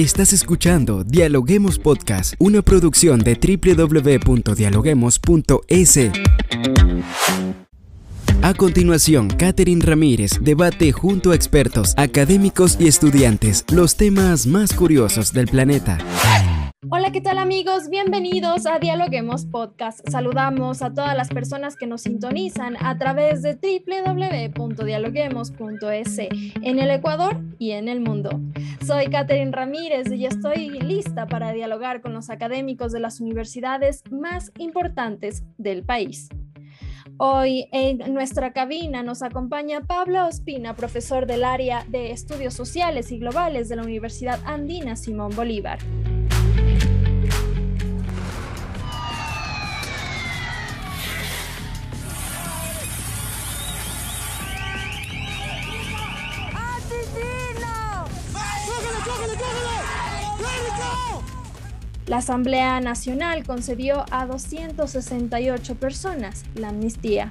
Estás escuchando Dialoguemos Podcast, una producción de www.dialoguemos.es. A continuación, Catherine Ramírez debate junto a expertos, académicos y estudiantes los temas más curiosos del planeta. Hola, ¿qué tal amigos? Bienvenidos a Dialoguemos Podcast. Saludamos a todas las personas que nos sintonizan a través de www.dialoguemos.es en el Ecuador y en el mundo. Soy Catherine Ramírez y estoy lista para dialogar con los académicos de las universidades más importantes del país. Hoy en nuestra cabina nos acompaña Pablo Ospina, profesor del área de Estudios Sociales y Globales de la Universidad Andina Simón Bolívar. La Asamblea Nacional concedió a 268 personas la amnistía.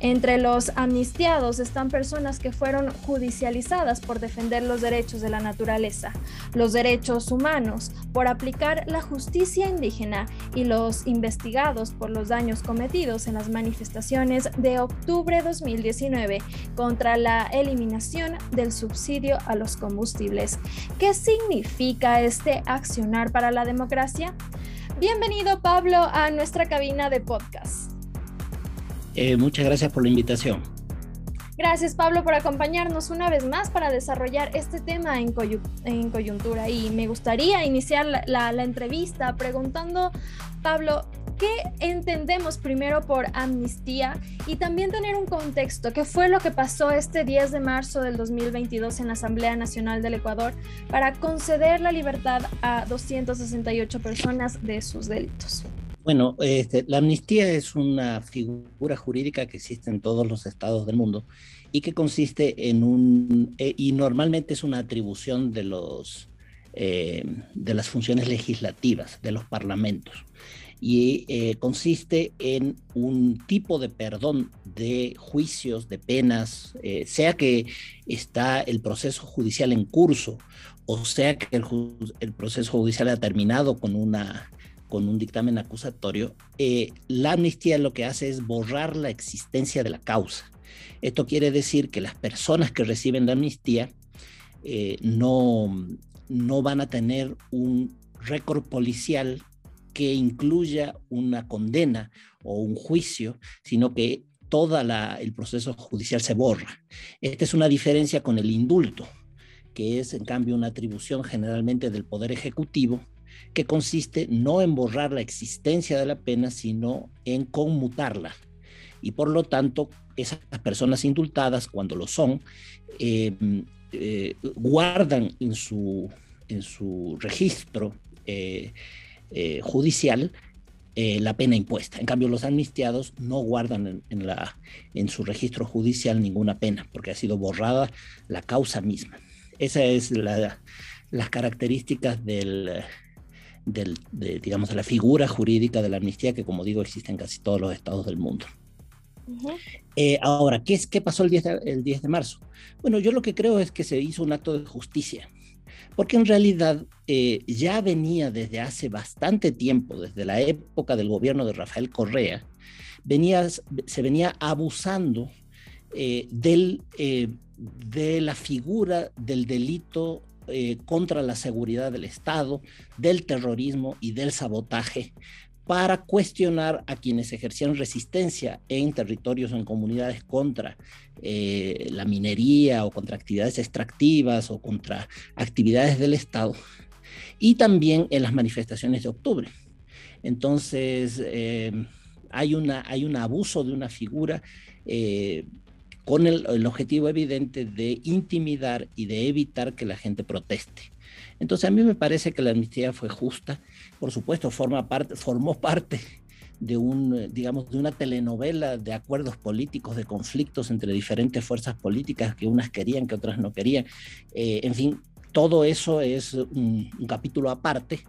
Entre los amnistiados están personas que fueron judicializadas por defender los derechos de la naturaleza, los derechos humanos, por aplicar la justicia indígena y los investigados por los daños cometidos en las manifestaciones de octubre 2019 contra la eliminación del subsidio a los combustibles. ¿Qué significa este accionar para la democracia? Bienvenido Pablo a nuestra cabina de podcast. Eh, muchas gracias por la invitación. Gracias Pablo por acompañarnos una vez más para desarrollar este tema en, coyuntura. Y me gustaría iniciar la, entrevista preguntando, Pablo, ¿qué entendemos primero por amnistía? Y también tener un contexto, ¿qué fue lo que pasó este 10 de marzo del 2022 en la Asamblea Nacional del Ecuador para conceder la libertad a 268 personas de sus delitos? Bueno, este, la amnistía es una figura jurídica que existe en todos los estados del mundo y que consiste en un, eh, y normalmente es una atribución de, los, eh, de las funciones legislativas, de los parlamentos. Y eh, consiste en un tipo de perdón de juicios, de penas, sea que está el proceso judicial en curso o sea que el, el proceso judicial ha terminado con una con un dictamen acusatorio, eh, la amnistía lo que hace es borrar la existencia de la causa. Esto quiere decir que las personas que reciben la amnistía eh, no, no van a tener un récord policial que incluya una condena o un juicio, sino que todo el proceso judicial se borra. Esta es una diferencia con el indulto, que es en cambio una atribución generalmente del Poder Ejecutivo que consiste no en borrar la existencia de la pena, sino en conmutarla. Y por lo tanto, esas personas indultadas, cuando lo son, eh, eh, guardan en su, en su registro eh, judicial la pena impuesta. En cambio, los amnistiados no guardan en, la, en su registro judicial ninguna pena, porque ha sido borrada la causa misma. Esas es la, las características del, del, de, digamos, la figura jurídica de la amnistía que, como digo, existe en casi todos los estados del mundo. Eh, ahora, ¿qué, es, ¿qué pasó el 10, de, el 10 de marzo? Bueno, yo lo que creo es que se hizo un acto de justicia, porque en realidad eh, ya venía desde hace bastante tiempo, desde la época del gobierno de Rafael Correa, venía, se venía abusando eh, del, de la figura del delito eh, contra la seguridad del Estado, del terrorismo y del sabotaje para cuestionar a quienes ejercían resistencia en territorios o en comunidades contra eh, la minería o contra actividades extractivas o contra actividades del Estado, y también en las manifestaciones de octubre. Entonces, eh, hay, una, hay un abuso de una figura con el, objetivo evidente de intimidar y de evitar que la gente proteste. Entonces a mí me parece que la amnistía fue justa, por supuesto forma parte, formó parte de un, digamos, de una telenovela de acuerdos políticos, de conflictos entre diferentes fuerzas políticas que unas querían, que otras no querían. Eh, en fin, todo eso es un, capítulo aparte,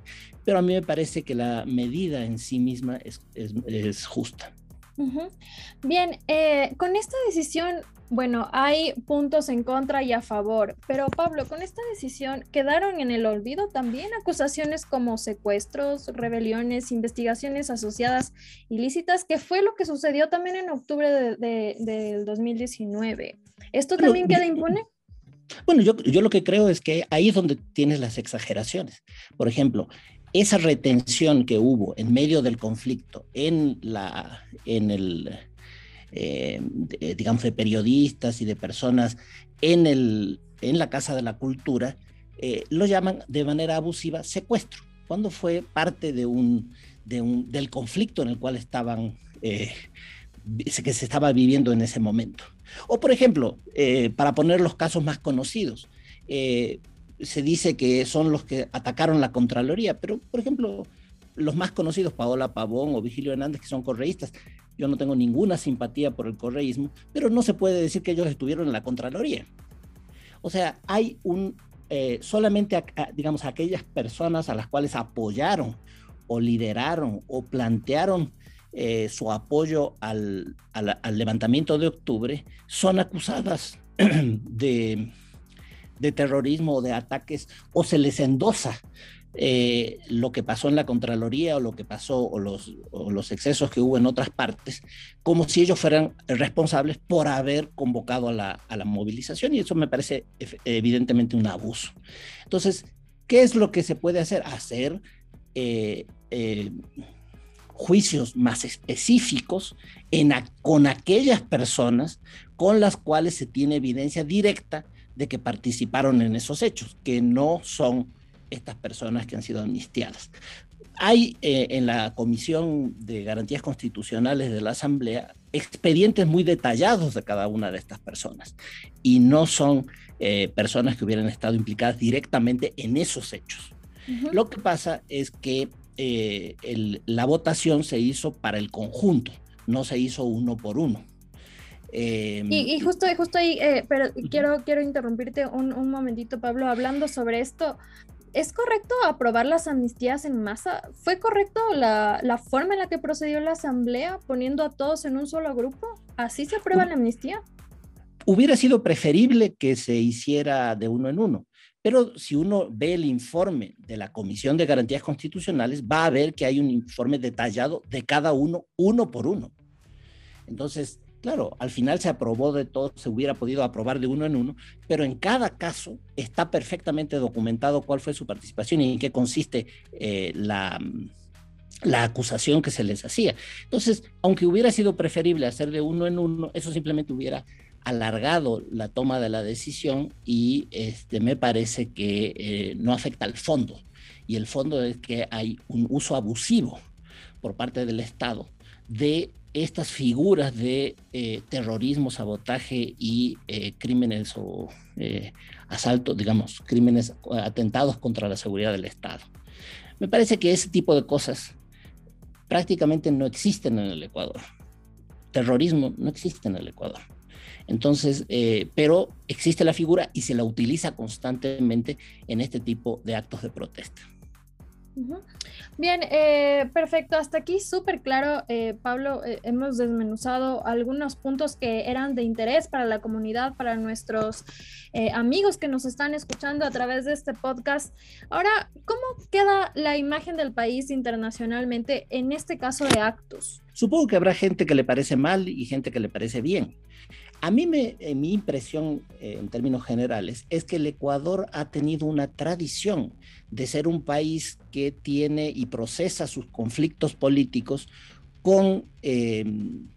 pero a mí me parece que la medida en sí misma es, es justa. Bien, eh, con esta decisión Bueno, hay puntos en contra y a favor, pero Pablo, con esta decisión quedaron en el olvido también acusaciones como secuestros, rebeliones, investigaciones asociadas ilícitas, que fue lo que sucedió también en octubre del 2019. ¿Esto también queda impune? Bueno, yo, yo lo que creo es que ahí es donde tienes las exageraciones. Por ejemplo, esa retención que hubo en medio del conflicto en, la, en el eh, digamos, de periodistas y de personas en, el, en la Casa de la Cultura, eh, lo llaman de manera abusiva secuestro, cuando fue parte de un, de un, del conflicto en el cual estaban, eh, que se estaba viviendo en ese momento. O, por ejemplo, para poner los casos más conocidos, se dice que son los que atacaron la Contraloría, pero, por ejemplo, los más conocidos, Paola Pavón o Vigilio Hernández, que son correístas, yo no tengo ninguna simpatía por el correísmo, pero no se puede decir que ellos estuvieron en la Contraloría. O sea, hay un, eh, solamente, digamos, aquellas personas a las cuales apoyaron o lideraron o plantearon eh, su apoyo al, levantamiento de octubre son acusadas de, de terrorismo o de ataques o se les endosa eh, lo que pasó en la Contraloría o lo que pasó o los, los excesos que hubo en otras partes, como si ellos fueran responsables por haber convocado a la, a la movilización y eso me parece evidentemente un abuso. Entonces, ¿qué es lo que se puede hacer? Hacer eh, eh, juicios más específicos en con aquellas personas con las cuales se tiene evidencia directa de que participaron en esos hechos, que no son estas personas que han sido amnistiadas. Hay eh, en la Comisión de Garantías Constitucionales de la Asamblea expedientes muy detallados de cada una de estas personas y no son eh, personas que hubieran estado implicadas directamente en esos hechos. Lo que pasa es que eh, la votación se hizo para el conjunto, no se hizo uno por uno. Y, justo, justo ahí, pero quiero, quiero interrumpirte un, un, momentito, Pablo, hablando sobre esto. ¿Es correcto aprobar las amnistías en masa? ¿Fue correcto la, forma en la que procedió la Asamblea poniendo a todos en un solo grupo? ¿Así se aprueba la amnistía? Hubiera sido preferible que se hiciera de uno en uno, pero si uno ve el informe de la Comisión de Garantías Constitucionales, va a ver que hay un informe detallado de cada uno, uno por uno. Entonces, Claro, al final se aprobó de todo, se hubiera podido aprobar de uno en uno, pero en cada caso está perfectamente documentado cuál fue su participación y en qué consiste eh, la, la acusación que se les hacía. Entonces, aunque hubiera sido preferible hacer de uno en uno, eso simplemente hubiera alargado la toma de la decisión y este, me parece que eh, no afecta al fondo. Y el fondo es que hay un uso abusivo por parte del Estado de estas figuras de eh, terrorismo, sabotaje y eh, crímenes o eh, asaltos, digamos, crímenes, atentados contra la seguridad del Estado. Me parece que ese tipo de cosas prácticamente no existen en el Ecuador. Terrorismo no existe en el Ecuador. Entonces, pero existe la figura y se la utiliza constantemente en este tipo de actos de protesta. Bien, eh, perfecto. Hasta aquí súper claro, eh, Pablo. Eh, hemos desmenuzado algunos puntos que eran de interés para la comunidad, para nuestros amigos que nos están escuchando a través de este podcast. Ahora, ¿cómo queda la imagen del país internacionalmente en este caso de actos? Supongo que habrá gente que le parece mal y gente que le parece bien. A mí me, mi impresión en términos generales es que el Ecuador ha tenido una tradición de ser un país que tiene y procesa sus conflictos políticos con, em,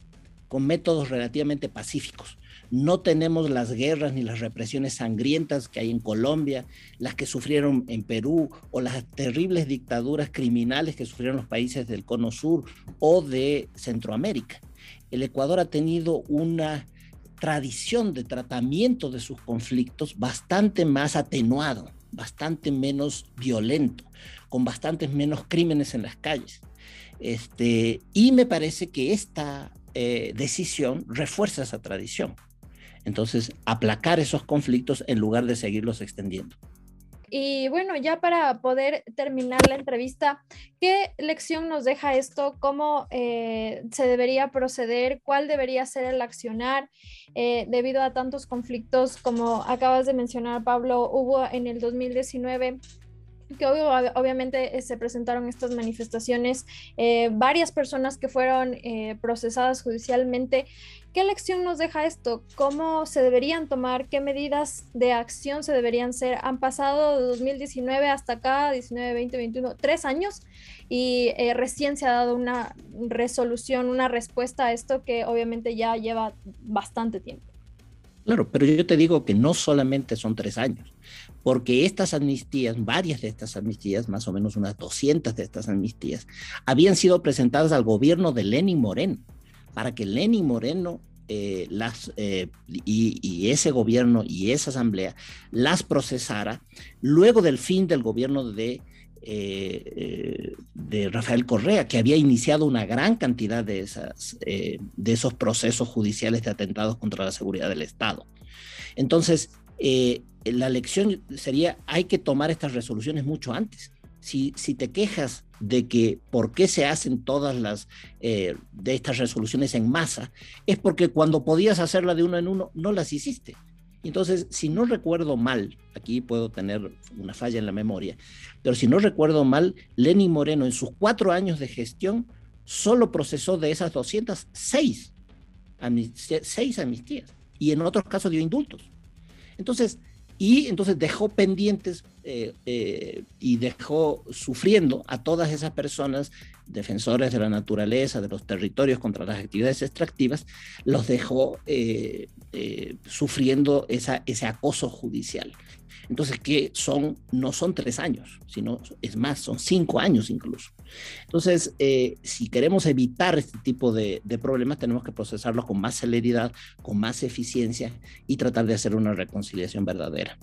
con métodos relativamente pacíficos. No tenemos las guerras ni las represiones sangrientas que hay en Colombia, las que sufrieron en Perú o las terribles dictaduras criminales que sufrieron los países del Cono Sur o de Centroamérica. El Ecuador ha tenido una tradición de tratamiento de sus conflictos bastante más atenuado bastante menos violento, con bastantes menos crímenes en las calles. Este, y me parece que esta eh, decisión refuerza esa tradición. Entonces, aplacar esos conflictos en lugar de seguirlos extendiendo. Y bueno, ya para poder terminar la entrevista, ¿qué lección nos deja esto? ¿Cómo eh, se debería proceder? ¿Cuál debería ser el accionar? Eh, debido a tantos conflictos como acabas de mencionar, Pablo, hubo en el 2019 que obviamente eh, se presentaron estas manifestaciones, eh, varias personas que fueron eh, procesadas judicialmente. ¿Qué lección nos deja esto? ¿Cómo se deberían tomar? ¿Qué medidas de acción se deberían ser? Han pasado de 2019 hasta acá, 19, 20, 21, tres años y recién se ha dado una resolución, una respuesta a esto que obviamente ya lleva bastante tiempo. Claro, pero yo te digo que no solamente son tres años, porque estas amnistías, varias de estas amnistías, más o menos unas 200 de estas amnistías, habían sido presentadas al gobierno de Lenin Moreno, para que Lenin Moreno eh, eh, y, ese gobierno y esa asamblea las procesara luego del fin del gobierno de eh, de Rafael Correa, que había iniciado una gran cantidad de, esas, eh, de esos procesos judiciales de atentados contra la seguridad del Estado. Entonces, eh, la lección sería, hay que tomar estas resoluciones mucho antes. Si, si te quejas de que por qué se hacen todas las de estas resoluciones en masa, es porque cuando podías hacerla de uno en uno, no las hiciste. Entonces, si no recuerdo mal, aquí puedo tener una falla en la memoria, pero si no recuerdo mal, Lenny Moreno en sus cuatro años de gestión solo procesó de esas 206 seis amnistías y en otros casos dio indultos. Entonces, y entonces dejó pendientes eh, eh, y dejó sufriendo a todas esas personas, defensores de la naturaleza, de los territorios contra las actividades extractivas, los dejó eh, sufriendo esa, ese acoso judicial. Entonces, que son, no son tres años, sino es más, son cinco años incluso. Entonces, si queremos evitar este tipo de, de problemas, tenemos que procesarlos con más celeridad, con más eficiencia y tratar de hacer una reconciliación verdadera.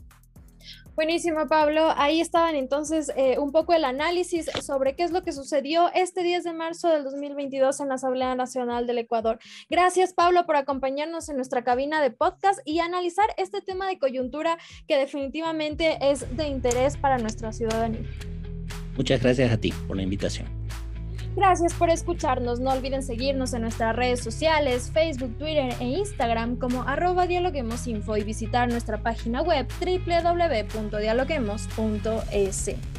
Buenísimo, Pablo. Ahí estaban entonces eh, un poco el análisis sobre qué es lo que sucedió este 10 de marzo del 2022 en la Asamblea Nacional del Ecuador. Gracias, Pablo, por acompañarnos en nuestra cabina de podcast y analizar este tema de coyuntura que definitivamente es de interés para nuestra ciudadanía. Muchas gracias a ti por la invitación. Gracias por escucharnos. No olviden seguirnos en nuestras redes sociales, Facebook, Twitter e Instagram como arroba dialoguemosinfo y visitar nuestra página web www.dialoguemos.es.